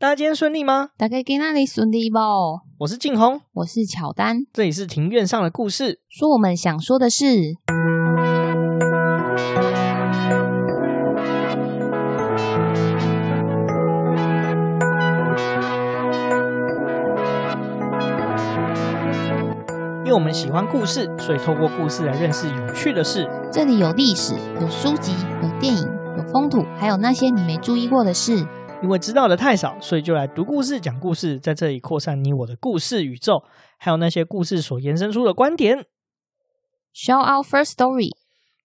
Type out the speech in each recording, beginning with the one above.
大家今天顺利吗？大家今天里顺利不？我是静红，我是乔丹，这里是庭院上的故事，说我们想说的事。因为我们喜欢故事，所以透过故事来认识有趣的事。这里有历史，有书籍，有电影，有风土，还有那些你没注意过的事。因为知道的太少，所以就来读故事、讲故事，在这里扩散你我的故事宇宙，还有那些故事所延伸出的观点。Shout out First Story。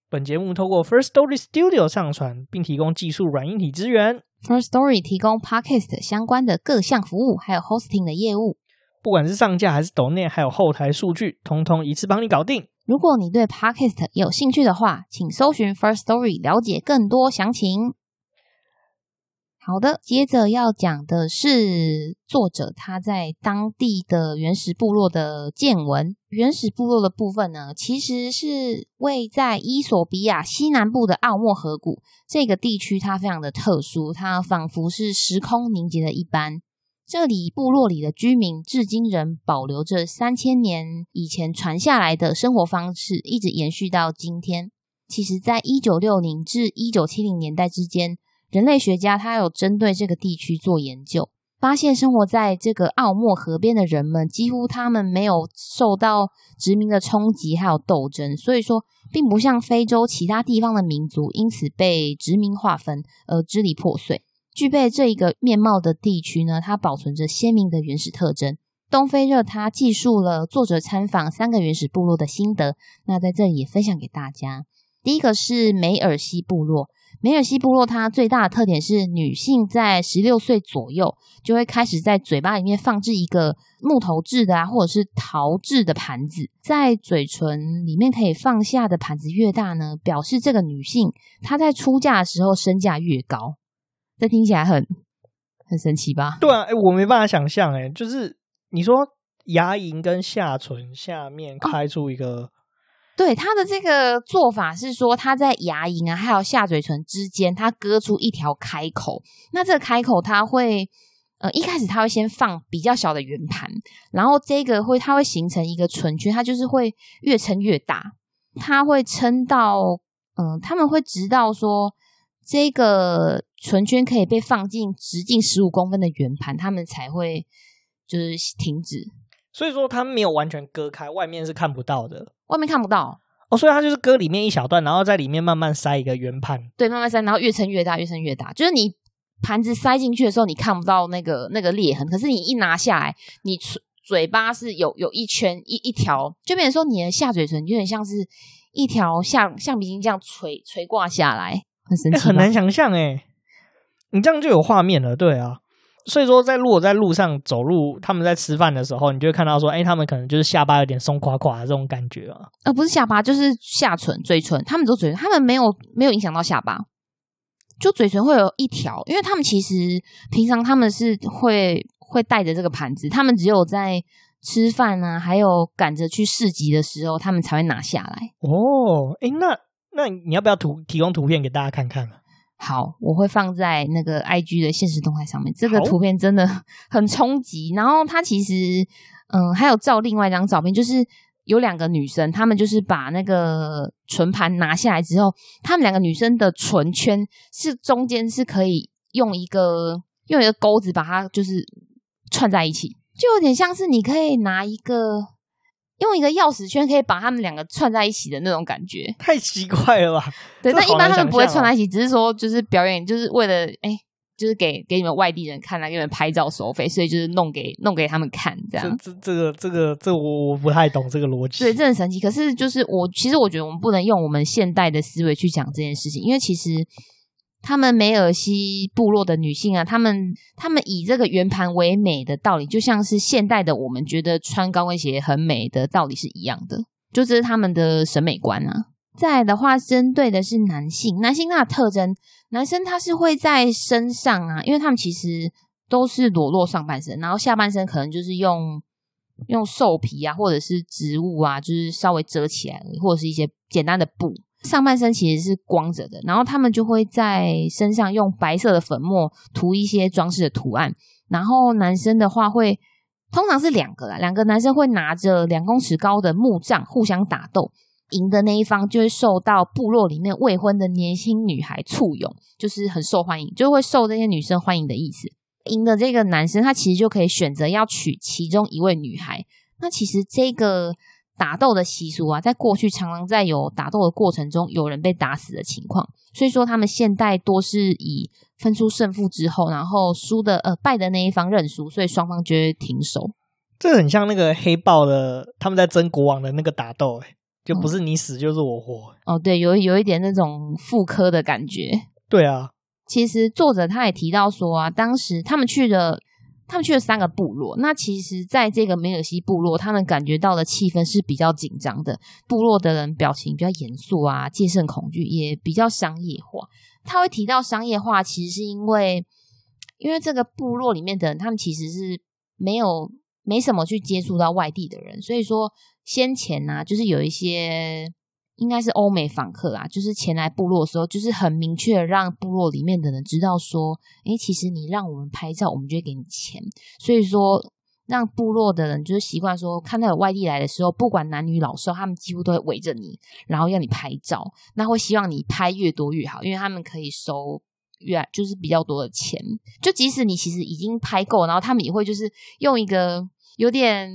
本节目透过 First Story Studio 上传，并提供技术软硬体支援。First Story 提供 Podcast 相关的各项服务，还有 Hosting 的业务。不管是上架还是抖内，还有后台数据，通通一次帮你搞定。如果你对 Podcast 有兴趣的话，请搜寻 First Story 了解更多详情。好的，接着要讲的是作者他在当地的原始部落的见闻。原始部落的部分呢，其实是位在伊索比亚西南部的奥莫河谷这个地区，它非常的特殊，它仿佛是时空凝结的一般。这里部落里的居民至今仍保留着三千年以前传下来的生活方式，一直延续到今天。其实，在一九六零至一九七零年代之间。人类学家他有针对这个地区做研究，发现生活在这个奥莫河边的人们，几乎他们没有受到殖民的冲击，还有斗争，所以说并不像非洲其他地方的民族，因此被殖民划分而支离破碎。具备这一个面貌的地区呢，它保存着鲜明的原始特征。东非热他记述了作者参访三个原始部落的心得，那在这里也分享给大家。第一个是梅尔西部落。梅尔西部落它最大的特点是，女性在十六岁左右就会开始在嘴巴里面放置一个木头制的啊，或者是陶制的盘子，在嘴唇里面可以放下的盘子越大呢，表示这个女性她在出嫁的时候身价越高。这听起来很很神奇吧？对啊，哎，我没办法想象，哎，就是你说牙龈跟下唇下面开出一个。对，他的这个做法是说，他在牙龈啊，还有下嘴唇之间，他割出一条开口。那这个开口，他会呃，一开始他会先放比较小的圆盘，然后这个会，它会形成一个唇圈，它就是会越撑越大，它会撑到嗯、呃，他们会直到说这个唇圈可以被放进直径十五公分的圆盘，他们才会就是停止。所以说，它没有完全割开，外面是看不到的。外面看不到哦，所以它就是割里面一小段，然后在里面慢慢塞一个圆盘。对，慢慢塞，然后越撑越大，越撑越大。就是你盘子塞进去的时候，你看不到那个那个裂痕，可是你一拿下来，你嘴嘴巴是有有一圈一一条，就变成说你的下嘴唇有点像是一条橡橡皮筋这样垂垂挂下来，很神奇，欸，很难想象诶。你这样就有画面了，对啊。所以说，在如果在路上走路，他们在吃饭的时候，你就会看到说，哎、欸，他们可能就是下巴有点松垮垮的这种感觉啊。呃，不是下巴，就是下唇、嘴唇，他们都嘴唇，他们没有没有影响到下巴，就嘴唇会有一条，因为他们其实平常他们是会会带着这个盘子，他们只有在吃饭啊，还有赶着去市集的时候，他们才会拿下来。哦，哎、欸，那那你要不要图提供图片给大家看看？好，我会放在那个 IG 的现实动态上面。这个图片真的 很冲击。然后它其实，嗯，还有照另外一张照片，就是有两个女生，她们就是把那个唇盘拿下来之后，她们两个女生的唇圈是中间是可以用一个用一个钩子把它就是串在一起，就有点像是你可以拿一个。用一个钥匙圈可以把他们两个串在一起的那种感觉，太奇怪了吧？对，那一般他们不会串在一起，只是说就是表演，就是为了哎、欸，就是给给你们外地人看，来给你们拍照收费，所以就是弄给弄给他们看这样。这这个这个这我我不太懂这个逻辑。对，这很神奇。可是就是我其实我觉得我们不能用我们现代的思维去讲这件事情，因为其实。他们梅尔西部落的女性啊，他们他们以这个圆盘为美的道理，就像是现代的我们觉得穿高跟鞋很美的道理是一样的，就这是他们的审美观啊。再来的话，针对的是男性，男性他的特征，男生他是会在身上啊，因为他们其实都是裸露上半身，然后下半身可能就是用用兽皮啊，或者是植物啊，就是稍微遮起来，或者是一些简单的布。上半身其实是光着的，然后他们就会在身上用白色的粉末涂一些装饰的图案，然后男生的话会通常是两个啦，两个男生会拿着两公尺高的木杖互相打斗，赢的那一方就会受到部落里面未婚的年轻女孩簇拥，就是很受欢迎，就会受这些女生欢迎的意思。赢的这个男生他其实就可以选择要娶其中一位女孩。那其实这个。打斗的习俗啊，在过去常常在有打斗的过程中，有人被打死的情况。所以说，他们现代多是以分出胜负之后，然后输的呃败的那一方认输，所以双方就会停手。这很像那个黑豹的他们在争国王的那个打斗，诶就不是你死就是我活。哦，对，有有一点那种妇科的感觉。对啊，其实作者他也提到说啊，当时他们去的。他们去了三个部落，那其实，在这个梅尔西部落，他们感觉到的气氛是比较紧张的。部落的人表情比较严肃啊，戒慎恐惧，也比较商业化。他会提到商业化，其实是因为，因为这个部落里面的人，他们其实是没有没什么去接触到外地的人，所以说先前呢、啊，就是有一些。应该是欧美访客啊，就是前来部落的时候，就是很明确让部落里面的人知道说，诶，其实你让我们拍照，我们就会给你钱。所以说，让部落的人就是习惯说，看到有外地来的时候，不管男女老少，他们几乎都会围着你，然后要你拍照。那会希望你拍越多越好，因为他们可以收越就是比较多的钱。就即使你其实已经拍够，然后他们也会就是用一个有点。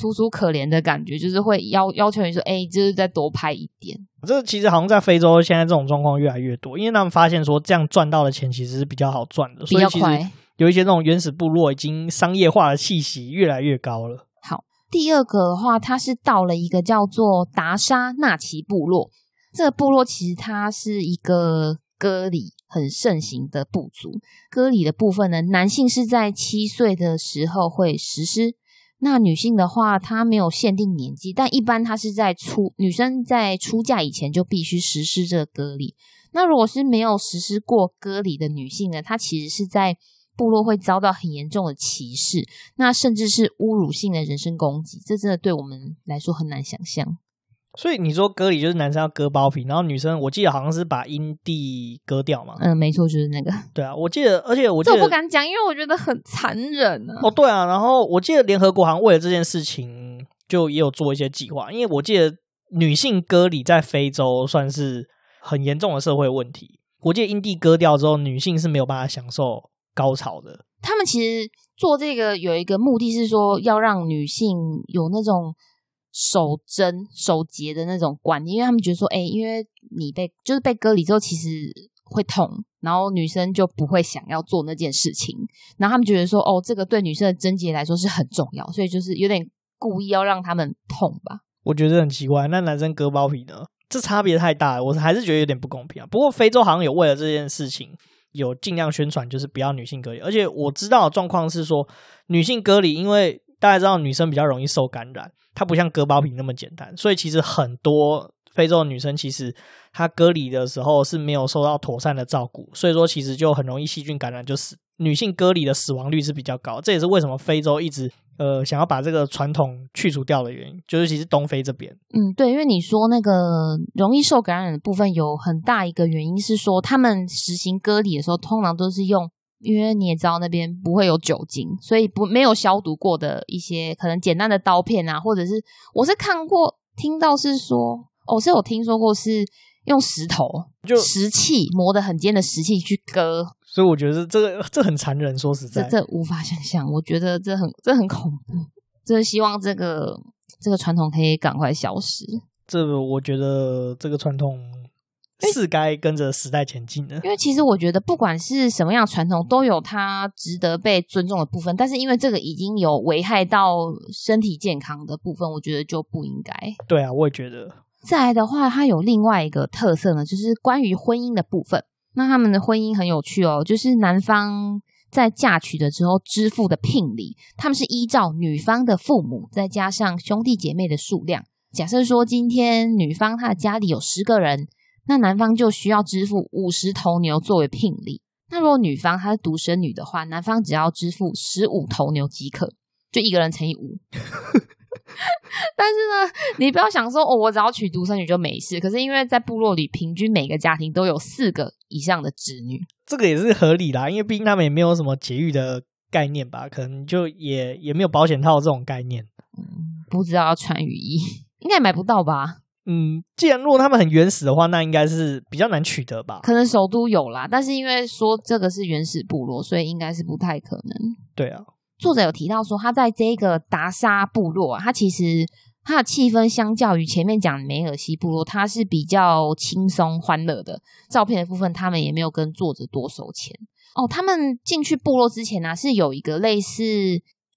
楚楚可怜的感觉，就是会要要求你说，哎、欸，就是再多拍一点。这其实好像在非洲，现在这种状况越来越多，因为他们发现说，这样赚到的钱其实是比较好赚的，比较快。所以其实有一些那种原始部落已经商业化的气息越来越高了。好，第二个的话，它是到了一个叫做达沙纳奇部落。这个部落其实它是一个割礼很盛行的部族。割礼的部分呢，男性是在七岁的时候会实施。那女性的话，她没有限定年纪，但一般她是在出女生在出嫁以前就必须实施这个割礼。那如果是没有实施过割礼的女性呢，她其实是在部落会遭到很严重的歧视，那甚至是侮辱性的人身攻击，这真的对我们来说很难想象。所以你说割礼就是男生要割包皮，然后女生我记得好像是把阴蒂割掉嘛？嗯，没错，就是那个。对啊，我记得，而且我记得这我不敢讲，因为我觉得很残忍啊。哦，对啊，然后我记得联合国好像为了这件事情就也有做一些计划，因为我记得女性割礼在非洲算是很严重的社会问题。我记得阴蒂割掉之后，女性是没有办法享受高潮的。他们其实做这个有一个目的是说要让女性有那种。守贞守节的那种观念，因为他们觉得说，哎、因为你被就是被割礼之后，其实会痛，然后女生就不会想要做那件事情。然后他们觉得说，哦，这个对女生的贞洁来说是很重要，所以就是有点故意要让他们痛吧。我觉得很奇怪，那男生割包皮呢？这差别太大了，我还是觉得有点不公平啊。不过非洲好像有为了这件事情有尽量宣传，就是不要女性割礼。而且我知道的状况是说，女性割礼，因为大家知道女生比较容易受感染。它不像割包皮那么简单，所以其实很多非洲的女生其实她割礼的时候是没有受到妥善的照顾，所以说其实就很容易细菌感染就死。女性割礼的死亡率是比较高，这也是为什么非洲一直呃想要把这个传统去除掉的原因，就是其实东非这边。嗯，对，因为你说那个容易受感染的部分有很大一个原因是说，他们实行割礼的时候通常都是用。因为你也知道那边不会有酒精，所以不没有消毒过的一些可能简单的刀片啊，或者是我是看过听到是说，我、哦、是有听说过是用石头就石器磨得很尖的石器去割，所以我觉得这个这很残忍，说实在，这这无法想象，我觉得这很这很恐怖，真的希望这个这个传统可以赶快消失。这个我觉得这个传统。是该跟着时代前进的，因为其实我觉得不管是什么样传统，都有它值得被尊重的部分。但是因为这个已经有危害到身体健康的部分，我觉得就不应该。对啊，我也觉得。再来的话，它有另外一个特色呢，就是关于婚姻的部分。那他们的婚姻很有趣哦，就是男方在嫁娶的时候支付的聘礼，他们是依照女方的父母再加上兄弟姐妹的数量。假设说今天女方她的家里有十个人。那男方就需要支付五十头牛作为聘礼。那如果女方她是独生女的话，男方只要支付十五头牛即可，就一个人乘以五。但是呢，你不要想说哦，我只要娶独生女就没事。可是因为在部落里，平均每个家庭都有四个以上的侄女，这个也是合理啦。因为毕竟他们也没有什么节育的概念吧，可能就也也没有保险套这种概念。嗯，不知道要穿雨衣，应该也买不到吧？嗯，既然如果他们很原始的话，那应该是比较难取得吧？可能首都有啦，但是因为说这个是原始部落，所以应该是不太可能。对啊。作者有提到说，他在这个达沙部落啊，他其实他的气氛相较于前面讲梅尔西部落，他是比较轻松欢乐的。照片的部分，他们也没有跟作者多收钱哦。他们进去部落之前呢、啊，是有一个类似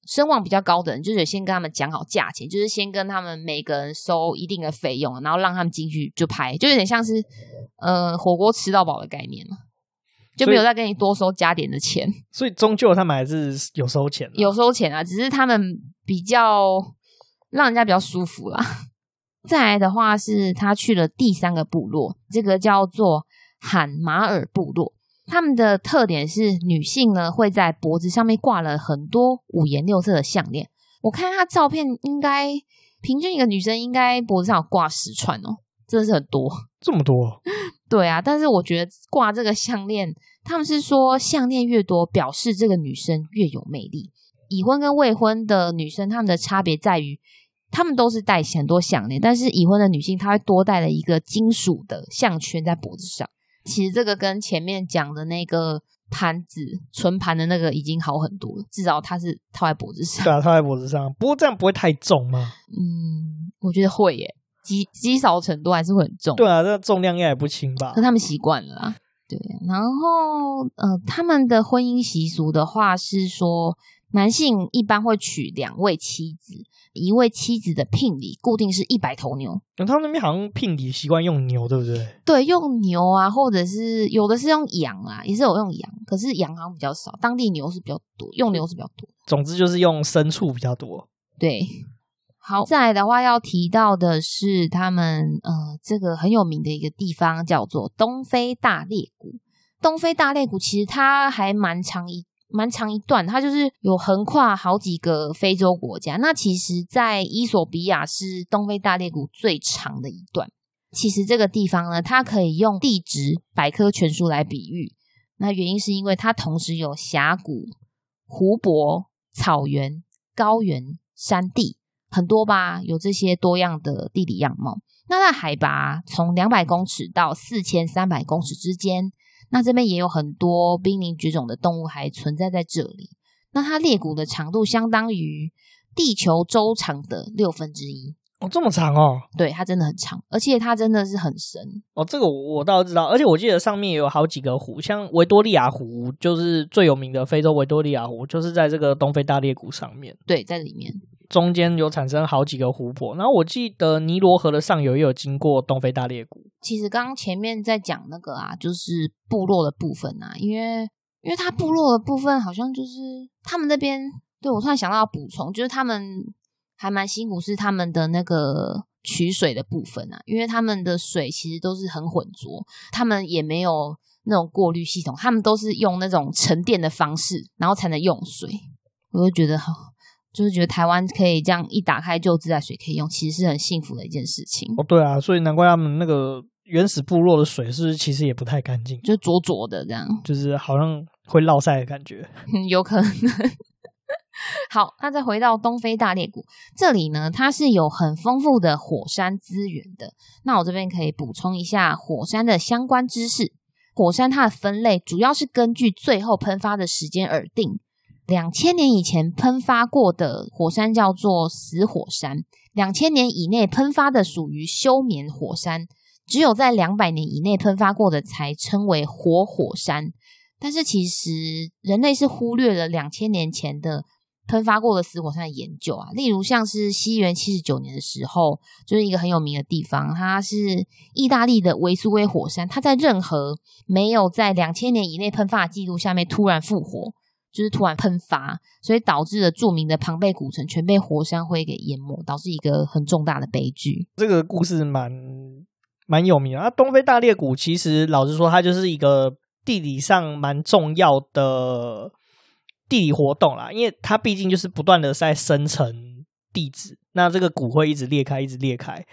声望比较高的人，就是先跟他们讲好价钱，就是先跟他们每个人收一定的费用，然后让他们进去就拍，就有点像是呃火锅吃到饱的概念嘛。就没有再跟你多收加点的钱，所以终究他们还是有收钱，有收钱啊，只是他们比较让人家比较舒服啦。再来的话是他去了第三个部落，这个叫做罕马尔部落，他们的特点是女性呢会在脖子上面挂了很多五颜六色的项链。我看她照片，应该平均一个女生应该脖子上有挂十串哦，真的是很多，这么多。对啊，但是我觉得挂这个项链，他们是说项链越多，表示这个女生越有魅力。已婚跟未婚的女生，她们的差别在于，她们都是戴很多项链，但是已婚的女性她会多戴了一个金属的项圈在脖子上。其实这个跟前面讲的那个盘子纯盘的那个已经好很多了，至少它是套在脖子上。对啊，套在脖子上。不过这样不会太重吗？嗯，我觉得会耶。积积少成多还是会很重，对啊，这个重量应该也不轻吧？可他们习惯了啦，对。然后，呃，他们的婚姻习俗的话是说，男性一般会娶两位妻子，一位妻子的聘礼固定是一百头牛。他们那边好像聘礼习惯用牛，对不对？对，用牛啊，或者是有的是用羊啊，也是有用羊，可是羊好像比较少，当地牛是比较多，用牛是比较多。总之就是用牲畜比较多，对。好，再来的话要提到的是他们呃，这个很有名的一个地方叫做东非大裂谷。东非大裂谷其实它还蛮长一蛮长一段，它就是有横跨好几个非洲国家。那其实，在伊索比亚是东非大裂谷最长的一段。其实这个地方呢，它可以用地质百科全书来比喻。那原因是因为它同时有峡谷、湖泊、草原、高原、山地。很多吧，有这些多样的地理样貌。那它海拔从两百公尺到四千三百公尺之间，那这边也有很多濒临绝种的动物还存在在这里。那它裂谷的长度相当于地球周长的六分之一。哦，这么长哦？对，它真的很长，而且它真的是很深。哦，这个我我倒知道，而且我记得上面也有好几个湖，像维多利亚湖就是最有名的非洲维多利亚湖，就是在这个东非大裂谷上面。对，在里面。中间有产生好几个湖泊，然后我记得尼罗河的上游也有经过东非大裂谷。其实刚刚前面在讲那个啊，就是部落的部分啊，因为因为他部落的部分好像就是他们那边，对，我突然想到要补充，就是他们还蛮辛苦，是他们的那个取水的部分啊，因为他们的水其实都是很浑浊，他们也没有那种过滤系统，他们都是用那种沉淀的方式，然后才能用水。我就觉得好。就是觉得台湾可以这样一打开就自来水可以用，其实是很幸福的一件事情。哦，对啊，所以难怪他们那个原始部落的水是不是其实也不太干净，就浊浊的这样，就是好像会落赛的感觉。有可能。好，那再回到东非大裂谷这里呢，它是有很丰富的火山资源的。那我这边可以补充一下火山的相关知识。火山它的分类主要是根据最后喷发的时间而定。两千年以前喷发过的火山叫做死火山，两千年以内喷发的属于休眠火山，只有在两百年以内喷发过的才称为活火山。但是其实人类是忽略了两千年前的喷发过的死火山的研究啊，例如像是西元七十九年的时候，就是一个很有名的地方，它是意大利的维苏威火山，它在任何没有在两千年以内喷发的记录下面突然复活。就是突然喷发，所以导致了著名的庞贝古城全被火山灰给淹没，导致一个很重大的悲剧。这个故事蛮蛮有名的啊。东非大裂谷其实老实说，它就是一个地理上蛮重要的地理活动啦，因为它毕竟就是不断的在生成地质，那这个谷会一直裂开，一直裂开。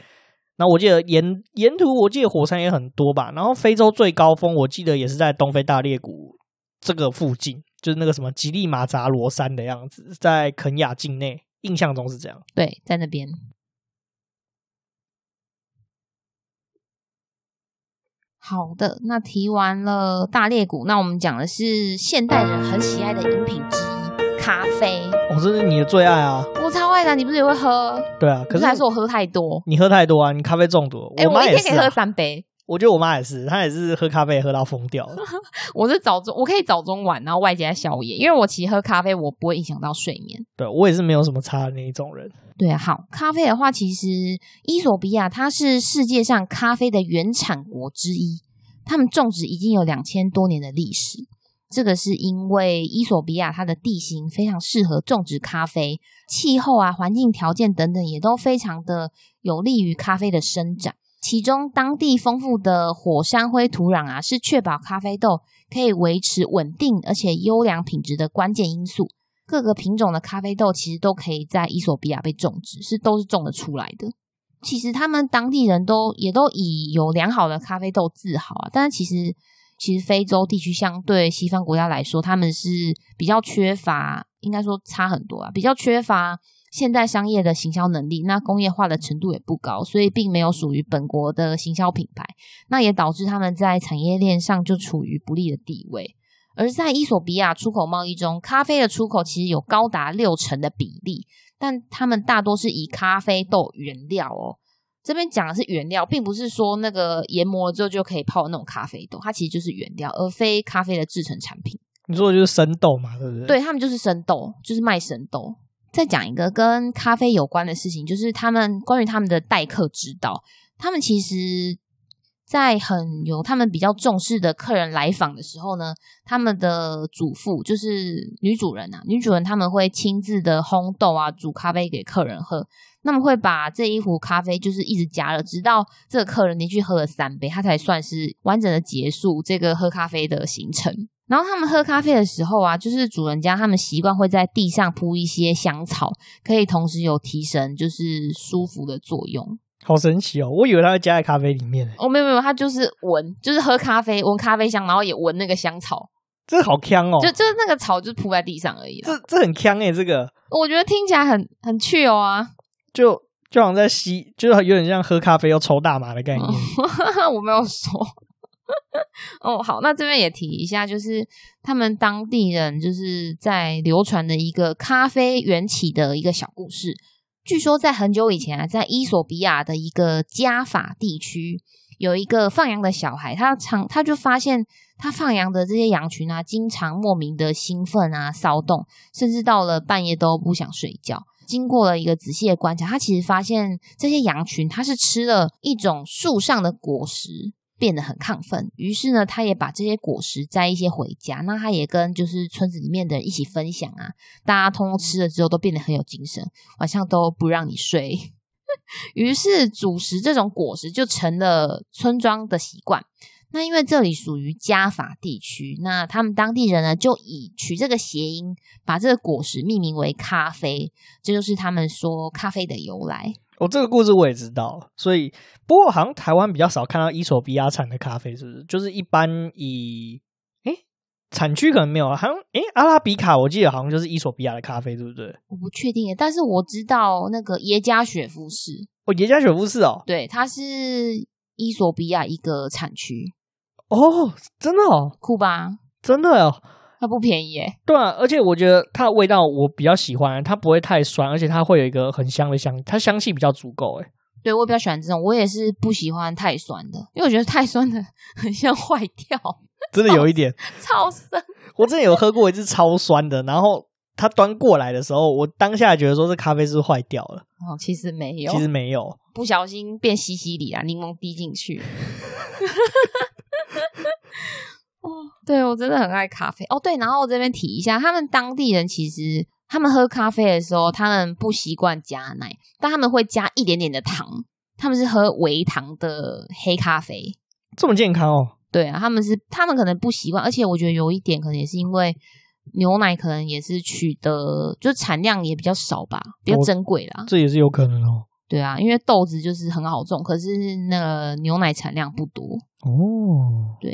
那我记得沿沿途，我记得火山也很多吧。然后非洲最高峰，我记得也是在东非大裂谷这个附近，就是那个什么吉利马扎罗山的样子，在肯亚境内，印象中是这样。对，在那边。好的，那提完了大裂谷，那我们讲的是现代人很喜爱的饮品之一——咖啡。哦，这是你的最爱啊！我超爱的，你不是也会喝？对啊，可是还是我喝太多。你喝太多啊！你咖啡中毒。哎、欸，我妈也是、啊、我一天可以喝三杯。我觉得我妈也是，她也是喝咖啡喝到疯掉了。我是早中，我可以早中晚，然后外加宵夜，因为我其实喝咖啡我不会影响到睡眠。对，我也是没有什么差的那一种人。对啊，好，咖啡的话，其实伊索比亚它是世界上咖啡的原产国之一，他们种植已经有两千多年的历史。这个是因为伊索比亚它的地形非常适合种植咖啡，气候啊、环境条件等等也都非常的有利于咖啡的生长。其中，当地丰富的火山灰土壤啊，是确保咖啡豆可以维持稳定而且优良品质的关键因素。各个品种的咖啡豆其实都可以在伊索比亚被种植，是都是种得出来的。其实他们当地人都也都以有良好的咖啡豆自豪啊。但是其实，其实非洲地区相对西方国家来说，他们是比较缺乏，应该说差很多啊，比较缺乏。现代商业的行销能力，那工业化的程度也不高，所以并没有属于本国的行销品牌，那也导致他们在产业链上就处于不利的地位。而在伊索比亚出口贸易中，咖啡的出口其实有高达六成的比例，但他们大多是以咖啡豆原料哦。这边讲的是原料，并不是说那个研磨了之后就可以泡的那种咖啡豆，它其实就是原料，而非咖啡的制成产品。你说的就是生豆嘛，对不对？对，他们就是生豆，就是卖生豆。再讲一个跟咖啡有关的事情，就是他们关于他们的待客之道。他们其实，在很有他们比较重视的客人来访的时候呢，他们的主妇就是女主人啊，女主人他们会亲自的烘豆啊，煮咖啡给客人喝。那么会把这一壶咖啡就是一直加热，直到这个客人连续喝了三杯，他才算是完整的结束这个喝咖啡的行程。然后他们喝咖啡的时候啊，就是主人家他们习惯会在地上铺一些香草，可以同时有提神就是舒服的作用。好神奇哦！我以为它会加在咖啡里面。哦，没有没有，它就是闻，就是喝咖啡闻咖啡香，然后也闻那个香草。这好香哦！就就是那个草就铺在地上而已。这这很锵诶，这个我觉得听起来很很趣哦啊！就就好像在吸，就是有点像喝咖啡又抽大麻的概念。哦、我没有说。哦，好，那这边也提一下，就是他们当地人就是在流传的一个咖啡缘起的一个小故事。据说在很久以前啊，在伊索比亚的一个加法地区，有一个放羊的小孩，他常他就发现他放羊的这些羊群啊，经常莫名的兴奋啊、骚动，甚至到了半夜都不想睡觉。经过了一个仔细的观察，他其实发现这些羊群，它是吃了一种树上的果实。变得很亢奋，于是呢，他也把这些果实摘一些回家。那他也跟就是村子里面的人一起分享啊，大家通通吃了之后都变得很有精神，晚上都不让你睡。于是主食这种果实就成了村庄的习惯。那因为这里属于加法地区，那他们当地人呢就以取这个谐音，把这个果实命名为咖啡，这就是他们说咖啡的由来。我、哦、这个故事我也知道，所以不过好像台湾比较少看到伊索比亚产的咖啡，是不是？就是一般以诶产区可能没有，好像诶阿拉比卡，我记得好像就是伊索比亚的咖啡，对不对？我不确定，但是我知道那个耶加雪夫是哦，耶加雪夫是哦，对，它是伊索比亚一个产区哦，真的哦，酷吧？真的哦。它不便宜耶，对啊，而且我觉得它的味道我比较喜欢，它不会太酸，而且它会有一个很香的香，它香气比较足够。诶对，我比较喜欢这种，我也是不喜欢太酸的，因为我觉得太酸的很像坏掉，真的有一点超酸。我之前有喝过一次超酸的，然后它端过来的时候，我当下觉得说这咖啡是坏掉了。哦，其实没有，其实没有，不小心变西西里啊，柠檬滴进去。哦，对，我真的很爱咖啡哦。对，然后我这边提一下，他们当地人其实他们喝咖啡的时候，他们不习惯加奶，但他们会加一点点的糖。他们是喝微糖的黑咖啡，这么健康哦。对啊，他们是他们可能不习惯，而且我觉得有一点可能也是因为牛奶可能也是取得就产量也比较少吧，比较珍贵啦。这也是有可能哦。对啊，因为豆子就是很好种，可是那个牛奶产量不多哦。对，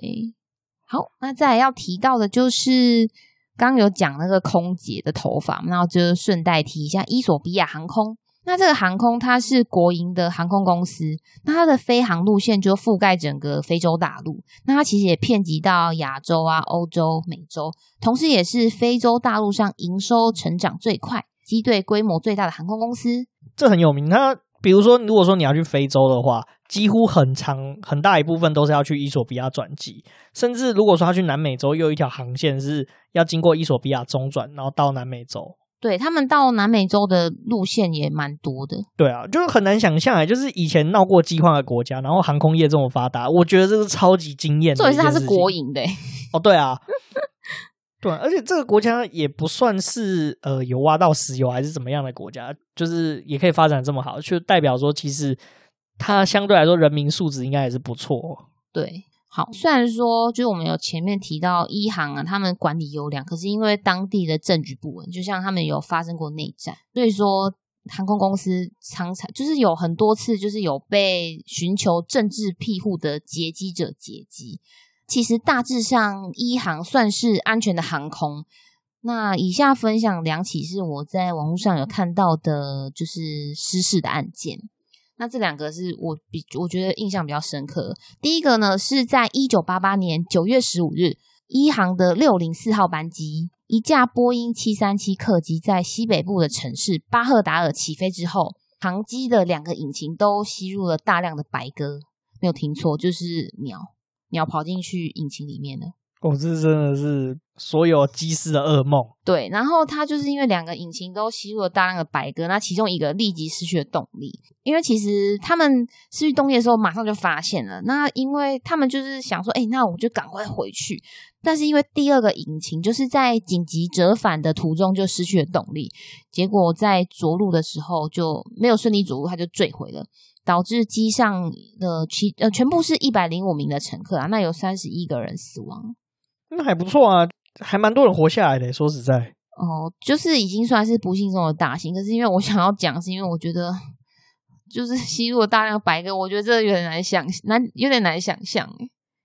好，那再来要提到的就是刚有讲那个空姐的头发，然后就顺带提一下伊索比亚航空。那这个航空它是国营的航空公司，那它的飞航路线就覆盖整个非洲大陆，那它其实也遍及到亚洲啊、欧洲、美洲，同时也是非洲大陆上营收成长最快、机队规模最大的航空公司。这很有名。它比如说，如果说你要去非洲的话，几乎很长很大一部分都是要去伊索比亚转机，甚至如果说他去南美洲，又有一条航线是要经过伊索比亚中转，然后到南美洲。对，他们到南美洲的路线也蛮多的。对啊，就是很难想象啊，就是以前闹过饥荒的国家，然后航空业这么发达，我觉得这是超级惊艳的。重点是它是国营的哦，对啊，对，而且这个国家也不算是呃有挖到石油还是怎么样的国家，就是也可以发展这么好，就代表说其实它相对来说人民素质应该也是不错。对。好，虽然说就是我们有前面提到伊航啊，他们管理优良，可是因为当地的政局不稳，就像他们有发生过内战，所以说航空公司常常就是有很多次就是有被寻求政治庇护的劫机者劫机。其实大致上，一航算是安全的航空。那以下分享两起是我在网络上有看到的，就是失事的案件。那这两个是我比我觉得印象比较深刻。第一个呢，是在一九八八年九月十五日，一航的六零四号班机，一架波音七三七客机在西北部的城市巴赫达尔起飞之后，航机的两个引擎都吸入了大量的白鸽，没有听错，就是鸟，鸟跑进去引擎里面了。哦，这真的是所有机师的噩梦。对，然后它就是因为两个引擎都吸入了大量的白鸽，那其中一个立即失去了动力。因为其实他们失去动力的时候，马上就发现了。那因为他们就是想说，哎，那我们就赶快回去。但是因为第二个引擎就是在紧急折返的途中就失去了动力，结果在着陆的时候就没有顺利着陆，它就坠毁了，导致机上的其呃全部是一百零五名的乘客啊，那有三十一个人死亡。那还不错啊，还蛮多人活下来的。说实在，哦，就是已经算是不幸中的大幸。可是因为我想要讲，是因为我觉得就是吸入了大量白鸽，我觉得这有点难想，难有点难想象。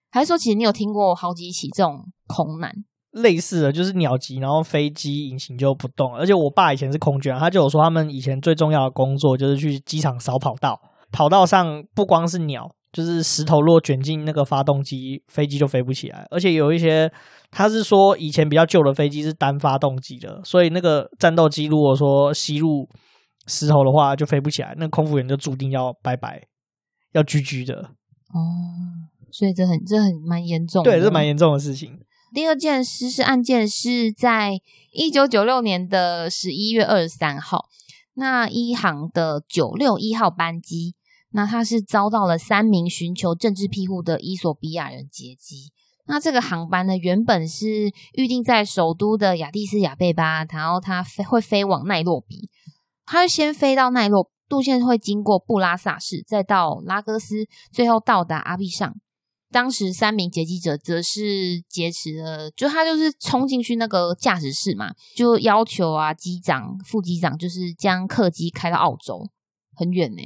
还是说，其实你有听过好几起这种空难类似的，就是鸟击，然后飞机引擎就不动。而且我爸以前是空军啊，他就有说，他们以前最重要的工作就是去机场扫跑道，跑道上不光是鸟。就是石头落卷进那个发动机，飞机就飞不起来。而且有一些，他是说以前比较旧的飞机是单发动机的，所以那个战斗机如果说吸入石头的话，就飞不起来。那空服员就注定要拜拜，要居居的。哦，所以这很这很蛮严重的。对，这蛮严重的事情。第二件失事案件是在一九九六年的十一月二十三号，那一航的九六一号班机。那他是遭到了三名寻求政治庇护的伊索比亚人劫机。那这个航班呢，原本是预定在首都的亚的斯亚贝巴，然后他飞会飞往奈洛比，他会先飞到奈洛，路线会经过布拉萨市，再到拉各斯，最后到达阿比上。当时三名劫机者则是劫持了，就他就是冲进去那个驾驶室嘛，就要求啊机长、副机长就是将客机开到澳洲，很远呢、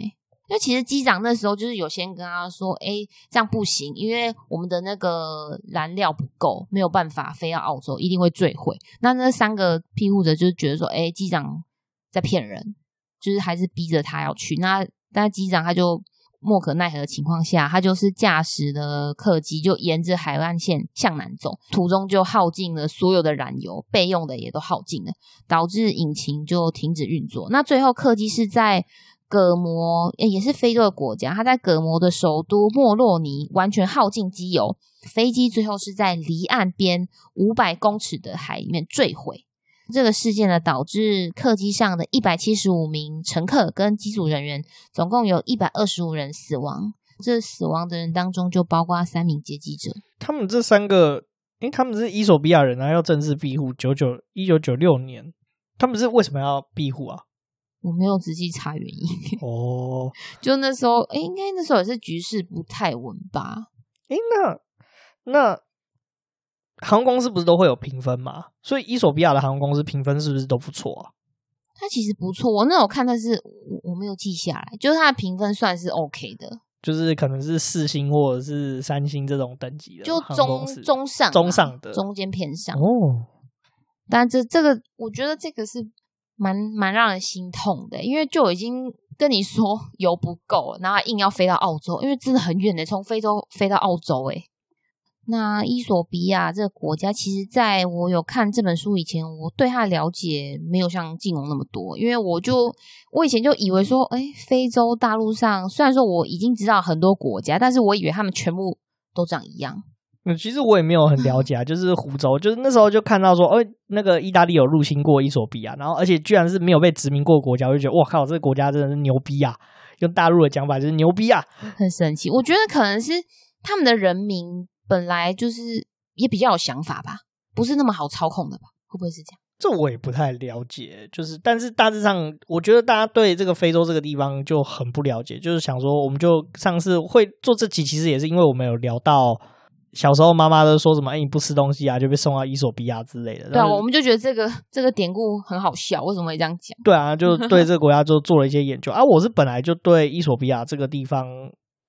因为其实机长那时候就是有先跟他说：“哎，这样不行，因为我们的那个燃料不够，没有办法飞到澳洲，一定会坠毁。”那那三个庇护者就是觉得说：“哎，机长在骗人，就是还是逼着他要去。”那但机长他就莫可奈何的情况下，他就是驾驶的客机就沿着海岸线向南走，途中就耗尽了所有的燃油，备用的也都耗尽了，导致引擎就停止运作。那最后客机是在。葛摩也是非洲的国家，它在葛摩的首都莫洛尼完全耗尽机油，飞机最后是在离岸边五百公尺的海里面坠毁。这个事件呢，导致客机上的一百七十五名乘客跟机组人员，总共有一百二十五人死亡。这死亡的人当中，就包括三名劫机者。他们这三个，诶他们是伊索比亚人啊，要政治庇护。九九一九九六年，他们是为什么要庇护啊？我没有仔细查原因 哦，就那时候，哎，应该那时候也是局势不太稳吧？哎，那那航空公司不是都会有评分吗？所以伊索比亚的航空公司评分是不是都不错啊？它其实不错，我那我看，但是我我没有记下来，就是它的评分算是 OK 的，就是可能是四星或者是三星这种等级的，就中中上、啊、中上的中间偏上哦。但这这个，我觉得这个是蛮蛮让人心痛的，因为就已经跟你说油不够，然后硬要飞到澳洲，因为真的很远的，从非洲飞到澳洲，诶那伊索比亚这个国家，其实在我有看这本书以前，我对它的了解没有像晋龙那么多，因为我就我以前就以为说，哎，非洲大陆上虽然说我已经知道很多国家，但是我以为他们全部都长一样。嗯，其实我也没有很了解啊，就是湖州，就是那时候就看到说，哎，那个意大利有入侵过伊索比亚，然后而且居然是没有被殖民过的国家，我就觉得，哇靠，这个国家真的是牛逼啊！用大陆的讲法就是牛逼啊，很神奇。我觉得可能是他们的人民。本来就是也比较有想法吧，不是那么好操控的吧？会不会是这样？这我也不太了解。就是，但是大致上，我觉得大家对这个非洲这个地方就很不了解。就是想说，我们就上次会做这集，其实也是因为我们有聊到小时候妈妈都说什么，哎，你不吃东西啊，就被送到伊索比亚之类的。对啊，我们就觉得这个这个典故很好笑，为什么会这样讲？对啊，就对这个国家就做了一些研究啊。我是本来就对伊索比亚这个地方。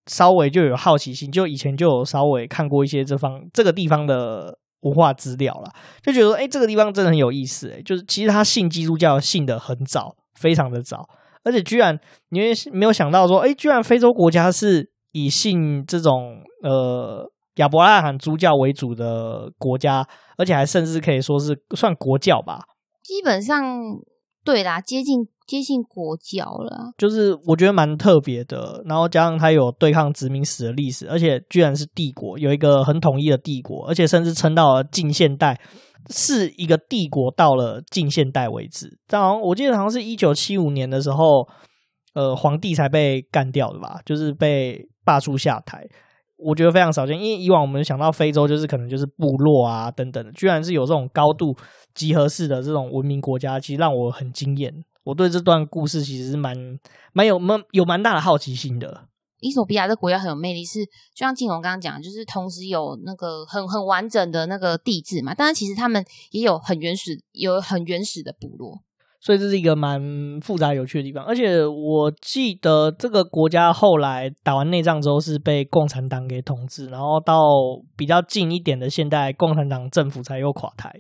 稍微就有好奇心，就以前就有稍微看过一些这方这个地方的文化资料啦，就觉得哎、欸，这个地方真的很有意思哎、欸，就是其实他信基督教信的很早，非常的早，而且居然你也没有想到说，哎、欸，居然非洲国家是以信这种呃亚伯拉罕诸教为主的国家，而且还甚至可以说是算国教吧，基本上对啦，接近。接近国教了，就是我觉得蛮特别的。然后加上它有对抗殖民史的历史，而且居然是帝国，有一个很统一的帝国，而且甚至撑到了近现代，是一个帝国到了近现代为止。但好像我记得好像是一九七五年的时候，呃，皇帝才被干掉的吧，就是被罢黜下台。我觉得非常少见，因为以往我们想到非洲就是可能就是部落啊等等的，居然是有这种高度集合式的这种文明国家，其实让我很惊艳。我对这段故事其实是蛮蛮有蛮有蛮大的好奇心的。伊索比亚这国家很有魅力，是就像晋龙刚刚讲，就是同时有那个很很完整的那个地质嘛，但是其实他们也有很原始有很原始的部落，所以这是一个蛮复杂有趣的地方。而且我记得这个国家后来打完内战之后是被共产党给统治，然后到比较近一点的现代，共产党政府才又垮台。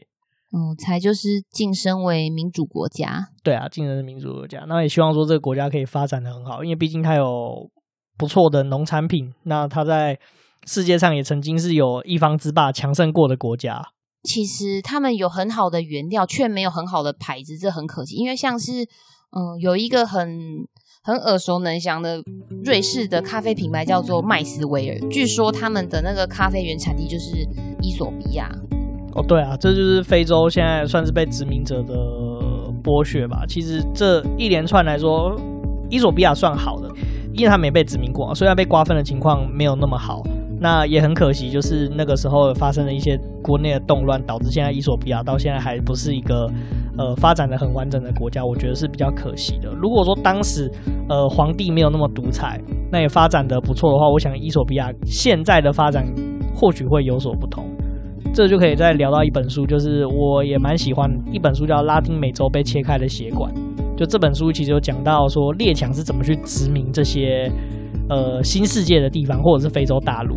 嗯，才就是晋升为民主国家。对啊，晋升为民主国家，那也希望说这个国家可以发展的很好，因为毕竟它有不错的农产品。那它在世界上也曾经是有一方之霸、强盛过的国家。其实他们有很好的原料，却没有很好的牌子，这很可惜。因为像是嗯，有一个很很耳熟能详的瑞士的咖啡品牌叫做麦斯威尔，据说他们的那个咖啡原产地就是伊索比亚。哦，对啊，这就是非洲现在算是被殖民者的剥削吧。其实这一连串来说，伊索比亚算好的，因为他没被殖民过，虽然被瓜分的情况没有那么好。那也很可惜，就是那个时候发生了一些国内的动乱，导致现在伊索比亚到现在还不是一个呃发展的很完整的国家。我觉得是比较可惜的。如果说当时呃皇帝没有那么独裁，那也发展的不错的话，我想伊索比亚现在的发展或许会有所不同。这就可以再聊到一本书，就是我也蛮喜欢一本书，叫《拉丁美洲被切开的血管》。就这本书其实有讲到说列强是怎么去殖民这些呃新世界的地方，或者是非洲大陆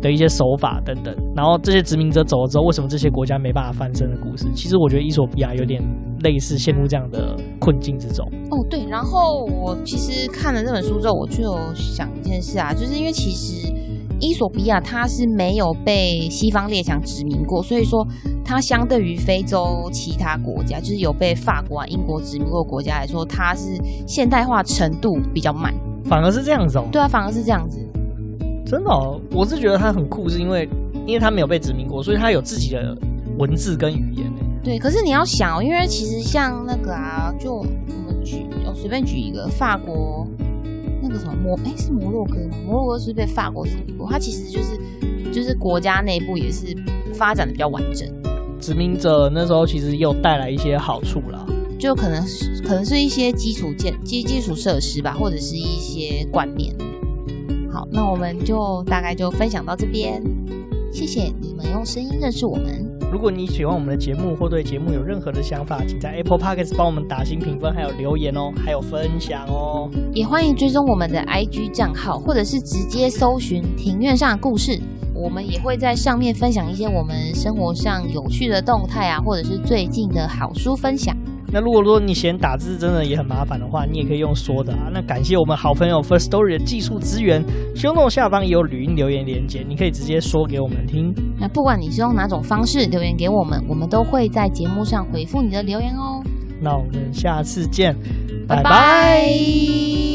的一些手法等等。然后这些殖民者走了之后，为什么这些国家没办法翻身的故事？其实我觉得伊索比亚有点类似陷入这样的困境之中。哦，对。然后我其实看了这本书之后，我就想一件事啊，就是因为其实。伊索比亚它是没有被西方列强殖民过，所以说它相对于非洲其他国家，就是有被法国啊、英国殖民过的国家来说，它是现代化程度比较慢。反而是这样子哦？对啊，反而是这样子。真的哦，我是觉得它很酷，是因为因为它没有被殖民过，所以它有自己的文字跟语言。对，可是你要想哦，因为其实像那个啊，就我们举，我随便举一个法国。那个什么摩，哎，是摩洛哥吗？摩洛哥是被法国殖民过？它其实就是就是国家内部也是发展的比较完整。殖民者那时候其实又带来一些好处啦，就可能是可能是一些基础建基基础设施吧，或者是一些观念。好，那我们就大概就分享到这边。谢谢你们用声音认识我们。如果你喜欢我们的节目，或对节目有任何的想法，请在 Apple Podcast 帮我们打新评分，还有留言哦，还有分享哦。也欢迎追踪我们的 IG 账号，或者是直接搜寻“庭院上的故事”。我们也会在上面分享一些我们生活上有趣的动态啊，或者是最近的好书分享。那如果说你嫌打字真的也很麻烦的话，你也可以用说的啊。那感谢我们好朋友 First Story 的技术资源，show note 下方也有语音留言连接，你可以直接说给我们听。那不管你是用哪种方式留言给我们，我们都会在节目上回复你的留言哦。那我们下次见，拜拜。拜拜。